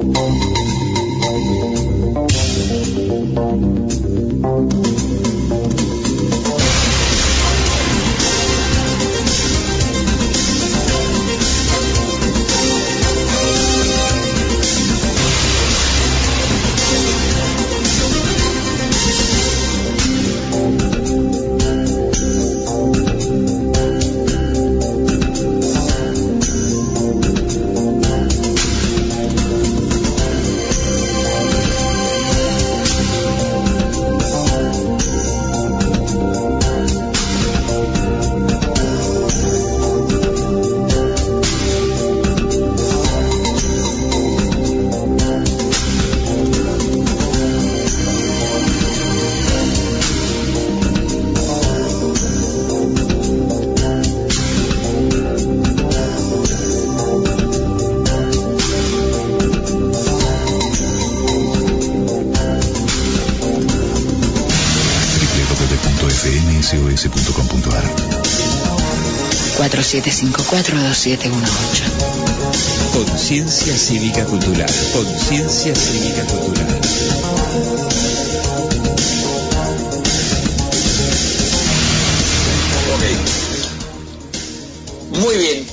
Thank you. 47542718 Conciencia Cívica Cultural. Conciencia Cívica Cultural. Ok. Muy bien.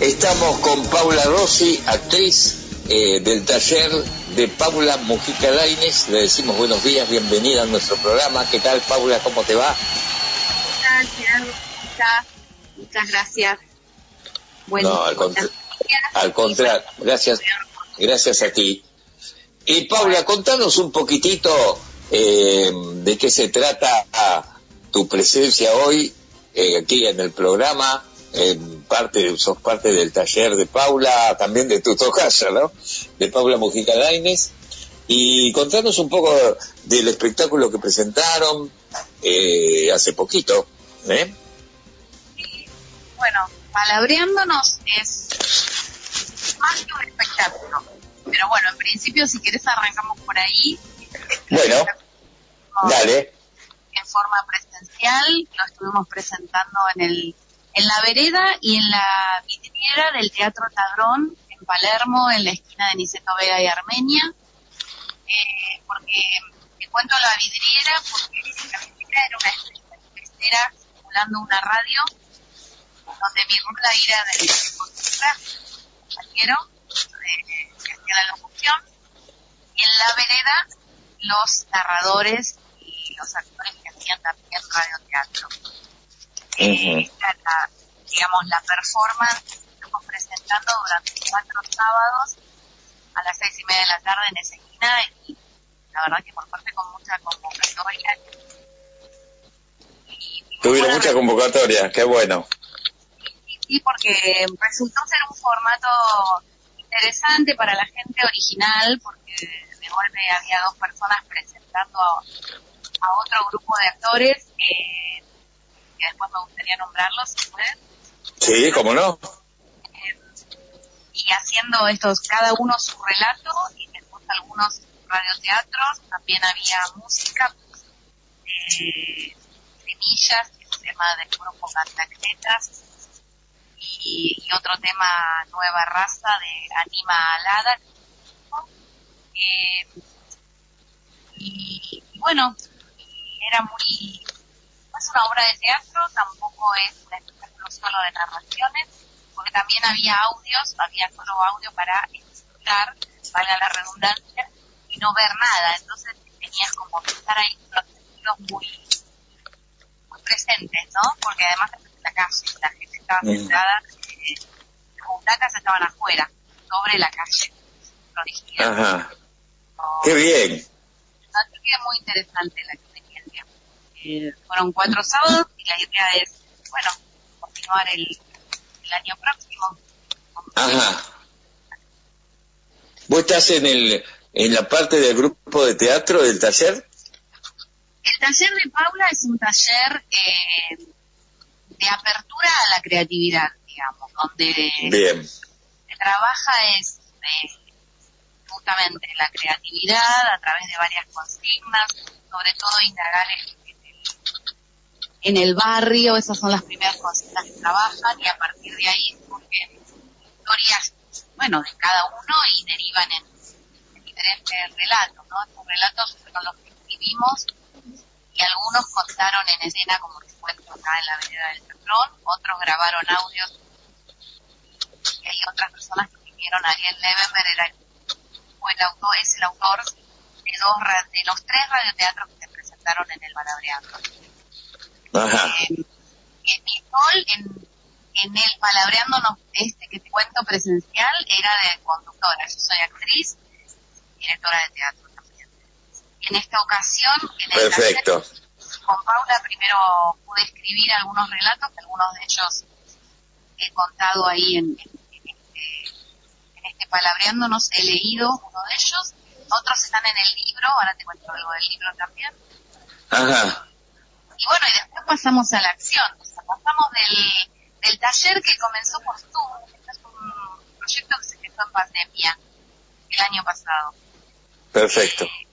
Estamos con Paula Rossi, actriz eh, del taller de Paula Mujica Laines. Le decimos buenos días, bienvenida a nuestro programa. ¿Qué tal, Paula? ¿Cómo te va? Muchas gracias. no, al, al contrario, gracias, gracias a ti. Y Paula, contanos un poquitito eh, de qué se trata tu presencia hoy eh, aquí en el programa. parte, sos parte del taller de Paula, también de tu tocaya, ¿no? De Paula Mujica Laines. Y contanos un poco del espectáculo que presentaron eh, hace poquito. ¿eh? Bueno, palabreándonos es más que un espectáculo. Pero bueno, en principio, si querés, arrancamos por ahí. Bueno, dale. En forma presencial, lo estuvimos presentando en el en la vereda y en la vidriera del Teatro Tadrón en Palermo, en la esquina de Niceto Vega y Armenia. Eh, porque te cuento la vidriera porque la vidriera era una esfera simulando una radio donde mi rula era de compañero eh, que hacía la locución y en la vereda los narradores y los actores que hacían también radioteatro. Eh, la, digamos, la performance que estamos presentando durante cuatro sábados a las seis y media de la tarde en esa esquina y la verdad que por parte con mucha convocatoria. Tuvieron mucha convocatoria, qué bueno sí, porque resultó ser un formato interesante para la gente original, porque de golpe había dos personas presentando a, otro grupo de actores que después me gustaría nombrarlos, si pueden. Sí, cómo no. Eh, y haciendo estos, cada uno su relato y después algunos radioteatros, también había música, eh, semillas, el tema del grupo Cantacletas, y, otro tema Nueva Raza de Anima Alada. Eh, y, bueno, era muy... No es una obra de teatro, tampoco es un espectáculo solo de narraciones, porque también había audios, había solo audio para escuchar, valga la redundancia, y no ver nada. Entonces tenías como que estar ahí los sentidos muy, muy presentes, ¿no? Porque además en la calle, la gente estaba sentada, eh, las butacas estaban afuera, sobre la calle. Ajá. Qué bien. Así que muy interesante la experiencia. Eh, fueron cuatro sábados y la idea es, bueno, continuar el, el año próximo. Ajá. ¿Vos estás en el en la parte del grupo de teatro del taller? El taller de Paula es un taller eh, de apertura a la creatividad, digamos, donde se trabaja es eh, justamente la creatividad a través de varias consignas, sobre todo indagar en, el, en el barrio, esas son las primeras consignas que trabajan y a partir de ahí surgen historias, bueno, de cada uno y derivan en, diferentes relatos, ¿no? Estos relatos fueron los que escribimos y algunos contaron en escena, como te cuento acá en la vereda del patrón, otros grabaron audios y hay otras personas que escribieron, Ariel Levenberg era el autor, es el autor de, dos, de los tres radioteatros que se presentaron en el Palabreando. Eh, en mi rol en, en el Palabreándonos, este que te cuento presencial, era de conductora. Yo soy actriz, directora de teatro también. En esta ocasión, en Perfecto. Con Paula primero pude escribir algunos relatos, algunos de ellos he contado ahí en, en, este, en este Palabreándonos, he leído uno de ellos, otros están en el libro, ahora te cuento algo del libro también. Ajá. Y bueno, y después pasamos a la acción, o sea, pasamos del, del taller que comenzó por Zoom, este es un proyecto que se gestó en pandemia el año pasado. Perfecto. Eh,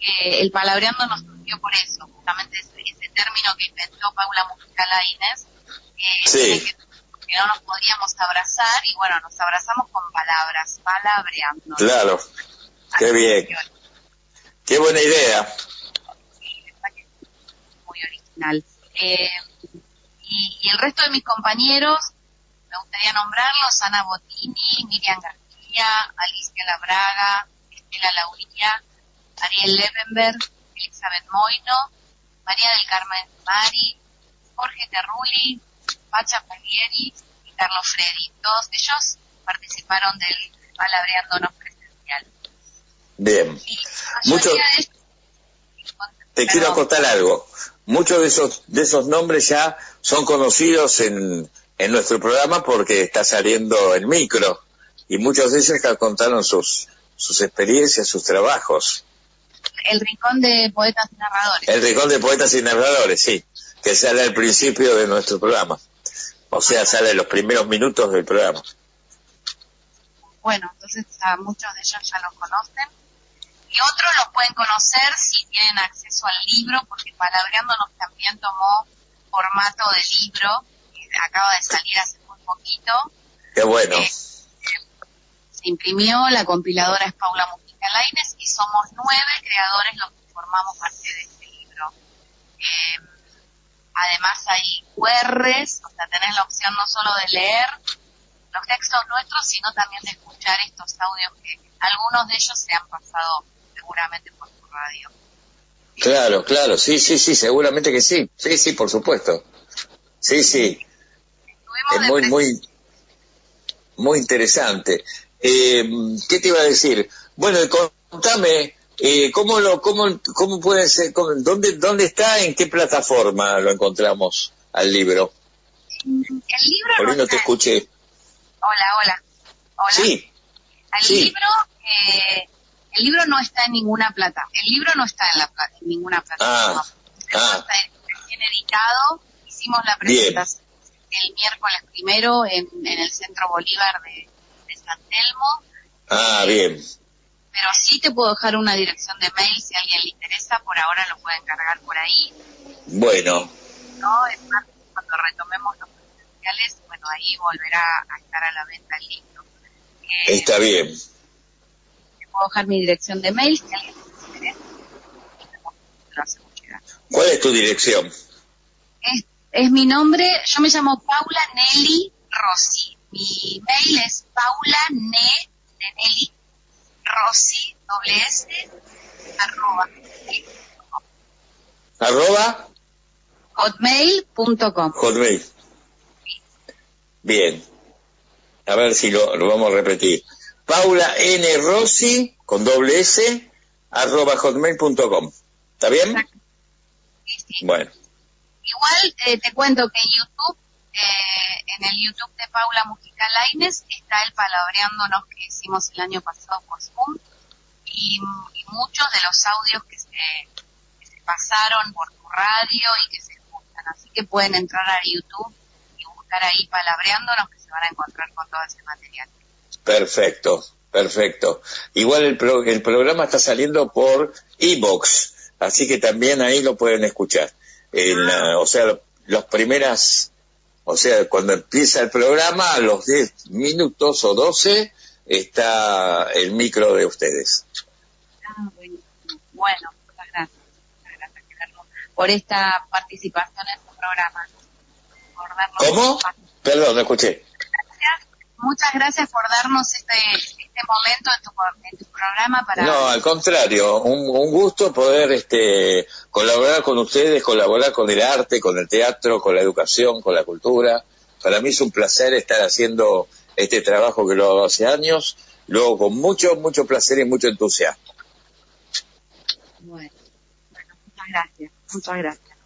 que el palabreando nos surgió por eso, justamente ese, ese término que inventó Paula Muscalaines, que, Sí. que, que no nos podíamos abrazar y bueno, nos abrazamos con palabras, palabreando. Claro. Qué bien. Qué buena idea. Sí, muy original. Eh, y, y el resto de mis compañeros, me gustaría nombrarlos, Ana Bottini, Miriam García, Alicia Labraga, Estela Lauría, Ariel Levenberg, Elizabeth Moino, María del Carmen Mari, Jorge Terrulli, Pacha Paglieri y Carlos Freddy. Todos ellos participaron del Palabreándonos presencial. Bien. Mucho- ellos- Te quiero acotar algo. Muchos de esos, de esos nombres ya son conocidos en, en nuestro programa porque está saliendo el micro. Y muchos de ellos ya contaron sus, sus experiencias, sus trabajos. El Rincón de Poetas y Narradores. El Rincón de Poetas y Narradores, sí, que sale al principio de nuestro programa. O sea, sale en los primeros minutos del programa. Bueno, entonces a muchos de ellos ya los conocen. Y otros los pueden conocer si tienen acceso al libro, porque Palabreándonos también tomó formato de libro, que acaba de salir hace muy poquito. Qué bueno. Eh, se imprimió, la compiladora es Paula Mujica Laines y somos nueve creadores los que formamos parte de este libro. Eh, además hay QRs, o sea, tenés la opción no solo de leer los textos nuestros, sino también de escuchar estos audios que algunos de ellos se han pasado seguramente por tu radio. Claro, claro, sí, sí, sí, seguramente que sí. Sí, sí, por supuesto. Sí, sí. Es muy, muy, muy interesante. Eh, ¿Qué te iba a decir? Bueno, y contame, eh, ¿cómo lo, cómo, cómo puede ser, cómo- dónde, dónde está, en qué plataforma lo encontramos al libro? El libro Por no ahí no te escuché. Hola, hola. Hola. Sí, El Sí. libro, eh, el libro no está en ninguna plata. El libro no está en, la, en ninguna plataforma. Ah, ah. está recién editado. Hicimos la Bien. presentación el miércoles primero en, en el Centro Bolívar de, de San Telmo. ah, bien. Pero sí te puedo dejar una dirección de mail si a alguien le interesa. Por ahora lo pueden cargar por ahí. Bueno, ¿no? Es más, cuando retomemos los presenciales, bueno, ahí volverá a estar a la venta el libro. Eh, está bien. te puedo dejar mi dirección de mail si alguien les interesa. Lo hacemos llegar. ¿Cuál es tu dirección? Es, es mi nombre, yo me llamo Paula Nelly Rossi. Mi mail es paula ne de Nelly Rossi, doble S, arroba, Arroba hotmail.com. Hotmail. Bien. A ver si lo, lo vamos a repetir. Paula N. Rossi, con doble S, arroba hotmail.com. ¿Está bien? Exacto. Sí, sí. Bueno. Igual eh, te cuento que en YouTube, eh, en el YouTube de Paula Mujica Laines, está el palabreándonos que hicimos el año pasado por Zoom y, muchos de los audios que se, que se pasaron por tu radio y que se escuchan. Así que pueden entrar a YouTube y buscar ahí palabreándonos que se van a encontrar con todo ese material. Perfecto, perfecto. Igual el, pro- el programa está saliendo por Evox, así que también ahí lo pueden escuchar. En la- o sea, las primeras, o sea, cuando empieza el programa, a los 10 minutos o 12, está el micro de ustedes. Ah, bueno, muchas gracias. Muchas gracias, por esta participación en su programa. ¿Cómo? Perdón, no escuché. Muchas gracias por darnos este, este momento en tu, programa para... No, al contrario, un, gusto poder este, colaborar con ustedes, colaborar con el arte, con el teatro, con la educación, con la cultura. Para mí es un placer estar haciendo este trabajo que lo hago hace años, luego con mucho, mucho placer y mucho entusiasmo. Bueno, muchas gracias, muchas gracias.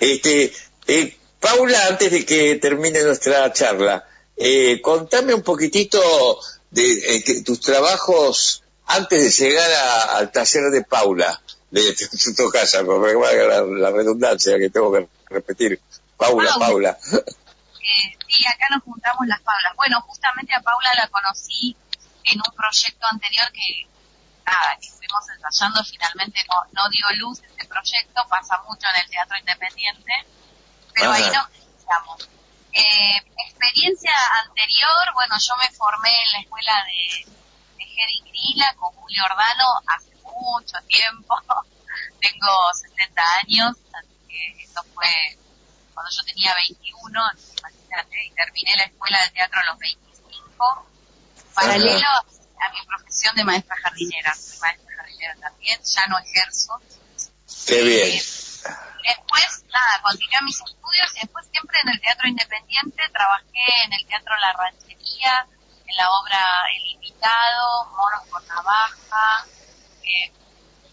Este, eh, Paula, antes de que termine nuestra charla, eh, contame un poquitito de eh, tus trabajos antes de llegar al taller de Paula, de tu casa, la, la redundancia que tengo que repetir. Paula, Paula. Eh, sí, acá nos juntamos las Paulas. Bueno, justamente a Paula la conocí en un proyecto anterior que, nada, que estuvimos ensayando, finalmente no, no dio luz este proyecto, pasa mucho en el teatro independiente, pero ahí no estamos. Eh, experiencia anterior, bueno, yo me formé en la escuela de, de Grila con Julio Ordano hace mucho tiempo. Tengo 60 años, así que esto fue cuando yo tenía 21, imagínate, y terminé la escuela de teatro a los 25, paralelo a mi profesión de maestra jardinera. Soy maestra jardinera también, ya no ejerzo. Qué bien. Eh, después, nada, continué mis estudios y después siempre en el teatro independiente trabajé en el teatro La Ranchería, en la obra El Invitado, Moros por Navaja, eh,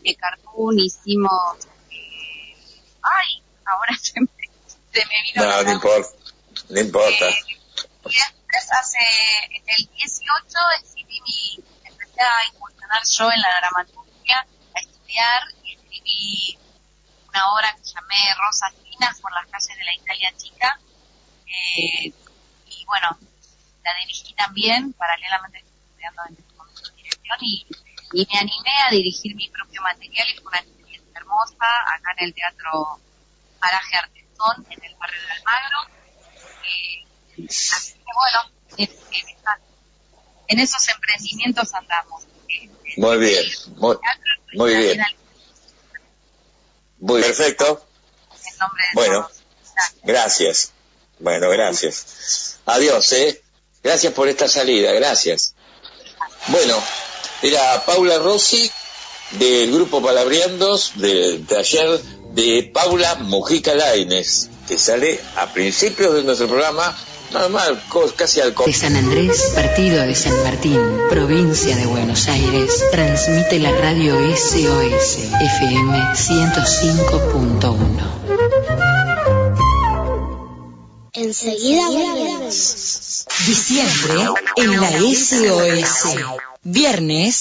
de cartoon hicimos, eh, ay, ahora se me, se me vino No, no importa, no importa. Eh, y después hace, el 18 decidí mi, empecé a incursionar yo en la dramaturgia, a estudiar y escribí una obra que llamé Rosas Finas por las calles de la Italia Chica. Eh, y bueno, la dirigí también, paralelamente estudiando en momento dirección y, me animé a dirigir mi propio material y fue una experiencia hermosa acá en el Teatro Paraje Artesón, en el barrio de Almagro. Eh, así que bueno, en, esos emprendimientos andamos. muy bien, muy, muy bien. Muy perfecto. bueno, gracias. Bueno, gracias. Adiós, ¿eh? Gracias por esta salida, gracias. Bueno, era Paula Rossi del grupo Palabriandos del taller de Paula Mujica Laines, que sale a principios de nuestro programa Normal, casi al De San Andrés, partido de San Martín, provincia de Buenos Aires, transmite la radio SOS FM 105.1. Enseguida volvemos. Diciembre en la SOS. Viernes